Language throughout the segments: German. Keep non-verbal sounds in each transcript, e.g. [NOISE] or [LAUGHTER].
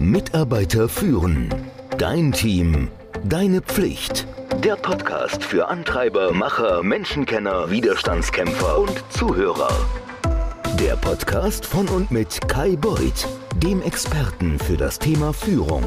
Mitarbeiter führen. Dein Team. Deine Pflicht. Der Podcast für Antreiber, Macher, Menschenkenner, Widerstandskämpfer und Zuhörer. Der Podcast von und mit Kai Beuth, dem Experten für das Thema Führung.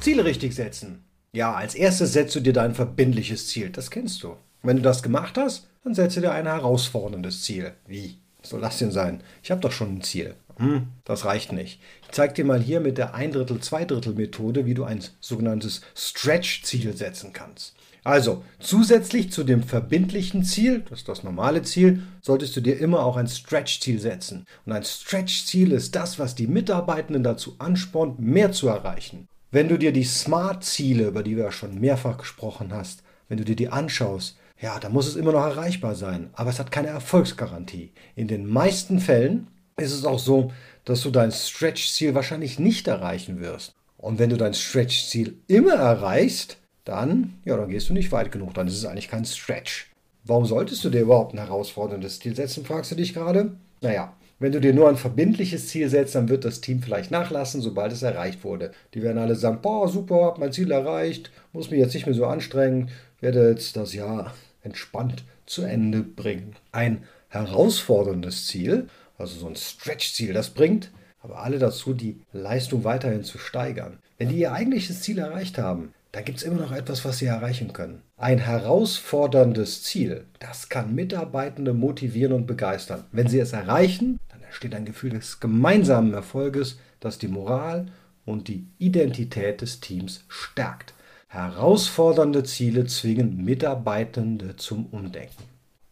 Ziele richtig setzen. Ja, als erstes setzt du dir dein verbindliches Ziel. Das kennst du. Wenn du das gemacht hast, dann setze dir ein herausforderndes Ziel. Wie? Was soll das denn sein? Ich habe doch schon ein Ziel. Hm, das reicht nicht. Ich zeige dir mal hier mit der ein Drittel, zwei Drittel Methode, wie du ein sogenanntes Stretch-Ziel setzen kannst. Also, zusätzlich zu dem verbindlichen Ziel, das ist das normale Ziel, solltest du dir immer auch ein Stretch-Ziel setzen. Und ein Stretch-Ziel ist das, was die Mitarbeitenden dazu anspornt, mehr zu erreichen. Wenn du dir die Smart-Ziele, über die wir ja schon mehrfach gesprochen hast, wenn du dir die anschaust, ja, dann muss es immer noch erreichbar sein, aber es hat keine Erfolgsgarantie. In den meisten Fällen ist es auch so, dass du dein Stretch-Ziel wahrscheinlich nicht erreichen wirst. Und wenn du dein Stretch-Ziel immer erreichst, dann, ja, dann gehst du nicht weit genug, dann ist es eigentlich kein Stretch. Warum solltest du dir überhaupt ein herausforderndes Ziel setzen, fragst du dich gerade? Naja, wenn du dir nur ein verbindliches Ziel setzt, dann wird das Team vielleicht nachlassen, sobald es erreicht wurde. Die werden alle sagen, boah, super, hab mein Ziel erreicht, muss mich jetzt nicht mehr so anstrengen, werde jetzt das Jahr entspannt zu Ende bringen. Ein herausforderndes Ziel, also so ein Stretch-Ziel, das bringt aber alle dazu, die Leistung weiterhin zu steigern. Wenn die ihr eigentliches Ziel erreicht haben, dann gibt es immer noch etwas, was sie erreichen können. Ein herausforderndes Ziel, das kann Mitarbeitende motivieren und begeistern. Wenn sie es erreichen, dann entsteht ein Gefühl des gemeinsamen Erfolges, das die Moral und die Identität des Teams stärkt. Herausfordernde Ziele zwingen Mitarbeitende zum Umdenken.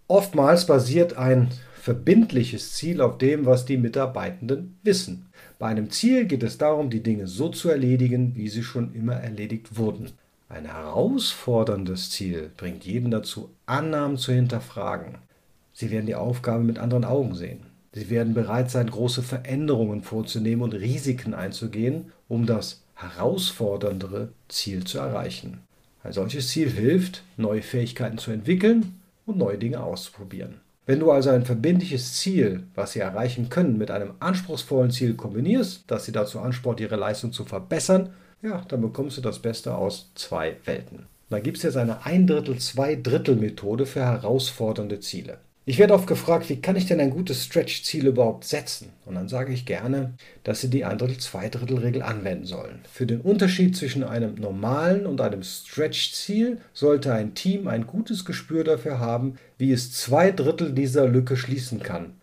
Oftmals basiert ein verbindliches Ziel auf dem, was die Mitarbeitenden wissen. Bei einem Ziel geht es darum, die Dinge so zu erledigen, wie sie schon immer erledigt wurden. Ein herausforderndes Ziel bringt jeden dazu, Annahmen zu hinterfragen. Sie werden die Aufgabe mit anderen Augen sehen. Sie werden bereit sein, große Veränderungen vorzunehmen und Risiken einzugehen, um das herausforderndere Ziel zu erreichen. Ein solches Ziel hilft, neue Fähigkeiten zu entwickeln und neue Dinge auszuprobieren. Wenn du also ein verbindliches Ziel, was sie erreichen können, mit einem anspruchsvollen Ziel kombinierst, das sie dazu anspornt, ihre Leistung zu verbessern, ja, dann bekommst du das Beste aus zwei Welten. Da gibt es jetzt eine Ein Drittel, Zwei Drittel Methode für herausfordernde Ziele. Ich werde oft gefragt, wie kann ich denn ein gutes Stretch-Ziel überhaupt setzen? Und dann sage ich gerne, dass Sie die ein Drittel, zwei Drittel Regel anwenden sollen. Für den Unterschied zwischen einem normalen und einem Stretch-Ziel sollte ein Team ein gutes Gespür dafür haben, wie es zwei Drittel dieser Lücke schließen kann.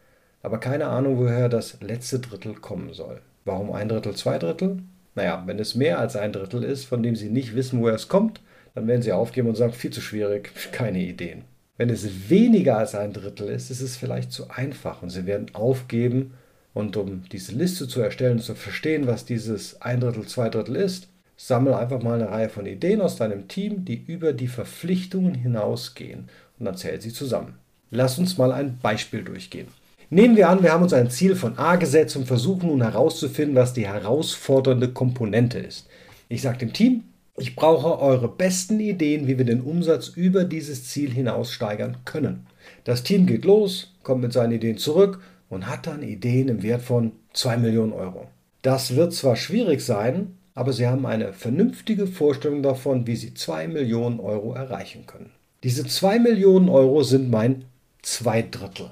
Aber keine Ahnung, woher das letzte Drittel kommen soll. Warum ein Drittel, zwei Drittel? Naja, wenn es mehr als ein Drittel ist, von dem Sie nicht wissen, woher es kommt, dann werden Sie aufgeben und sagen, viel zu schwierig, [LAUGHS] keine Ideen. Wenn es weniger als ein Drittel ist, ist es vielleicht zu einfach und Sie werden aufgeben. Und um diese Liste zu erstellen und zu verstehen, was dieses ein Drittel, zwei Drittel ist, sammle einfach mal eine Reihe von Ideen aus deinem Team, die über die Verpflichtungen hinausgehen und dann zähl sie zusammen. Lass uns mal ein Beispiel durchgehen. Nehmen wir an, wir haben uns ein Ziel von A gesetzt und versuchen nun herauszufinden, was die herausfordernde Komponente ist. Ich sage dem Team, ich brauche eure besten Ideen, wie wir den Umsatz über dieses Ziel hinaus steigern können. Das Team geht los, kommt mit seinen Ideen zurück und hat dann Ideen im Wert von 2 Millionen Euro. Das wird zwar schwierig sein, aber sie haben eine vernünftige Vorstellung davon, wie sie 2 Millionen Euro erreichen können. Diese 2 Millionen Euro sind mein Zweidrittel.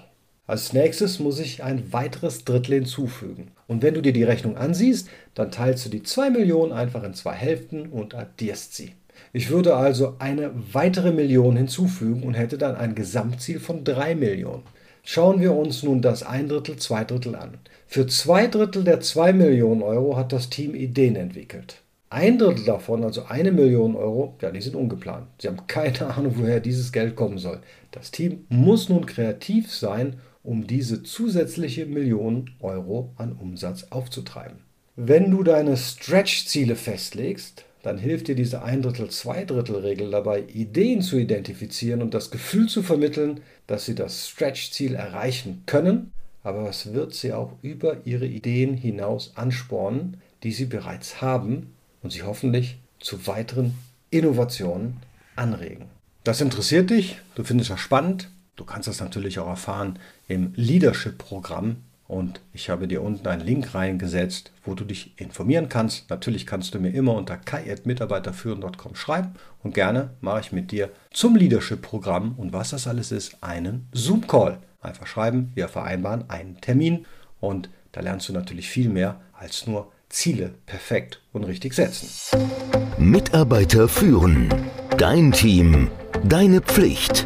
Als nächstes muss ich ein weiteres Drittel hinzufügen. Und wenn du dir die Rechnung ansiehst, dann teilst du die 2 Millionen einfach in zwei Hälften und addierst sie. Ich würde also eine weitere Million hinzufügen und hätte dann ein Gesamtziel von 3 Millionen. Schauen wir uns nun das ein Drittel, zwei Drittel an. Für zwei Drittel der 2 Millionen Euro hat das Team Ideen entwickelt. Ein Drittel davon, also eine Million Euro, ja, die sind ungeplant. Sie haben keine Ahnung, woher dieses Geld kommen soll. Das Team muss nun kreativ sein um diese zusätzliche Million Euro an Umsatz aufzutreiben. Wenn du deine Stretch-Ziele festlegst, dann hilft dir diese ein Drittel, zwei Drittel Regel dabei, Ideen zu identifizieren und das Gefühl zu vermitteln, dass sie das Stretch-Ziel erreichen können, aber es wird sie auch über ihre Ideen hinaus anspornen, die sie bereits haben und sie hoffentlich zu weiteren Innovationen anregen. Das interessiert dich, du findest das spannend, Du kannst das natürlich auch erfahren im Leadership-Programm und ich habe dir unten einen Link reingesetzt, wo du dich informieren kannst. Natürlich kannst du mir immer unter kai.mitarbeiterführen.com schreiben und gerne mache ich mit dir zum Leadership-Programm und was das alles ist, einen Zoom-Call. Einfach schreiben, wir vereinbaren einen Termin und da lernst du natürlich viel mehr als nur Ziele perfekt und richtig setzen. Mitarbeiter führen. Dein Team. Deine Pflicht.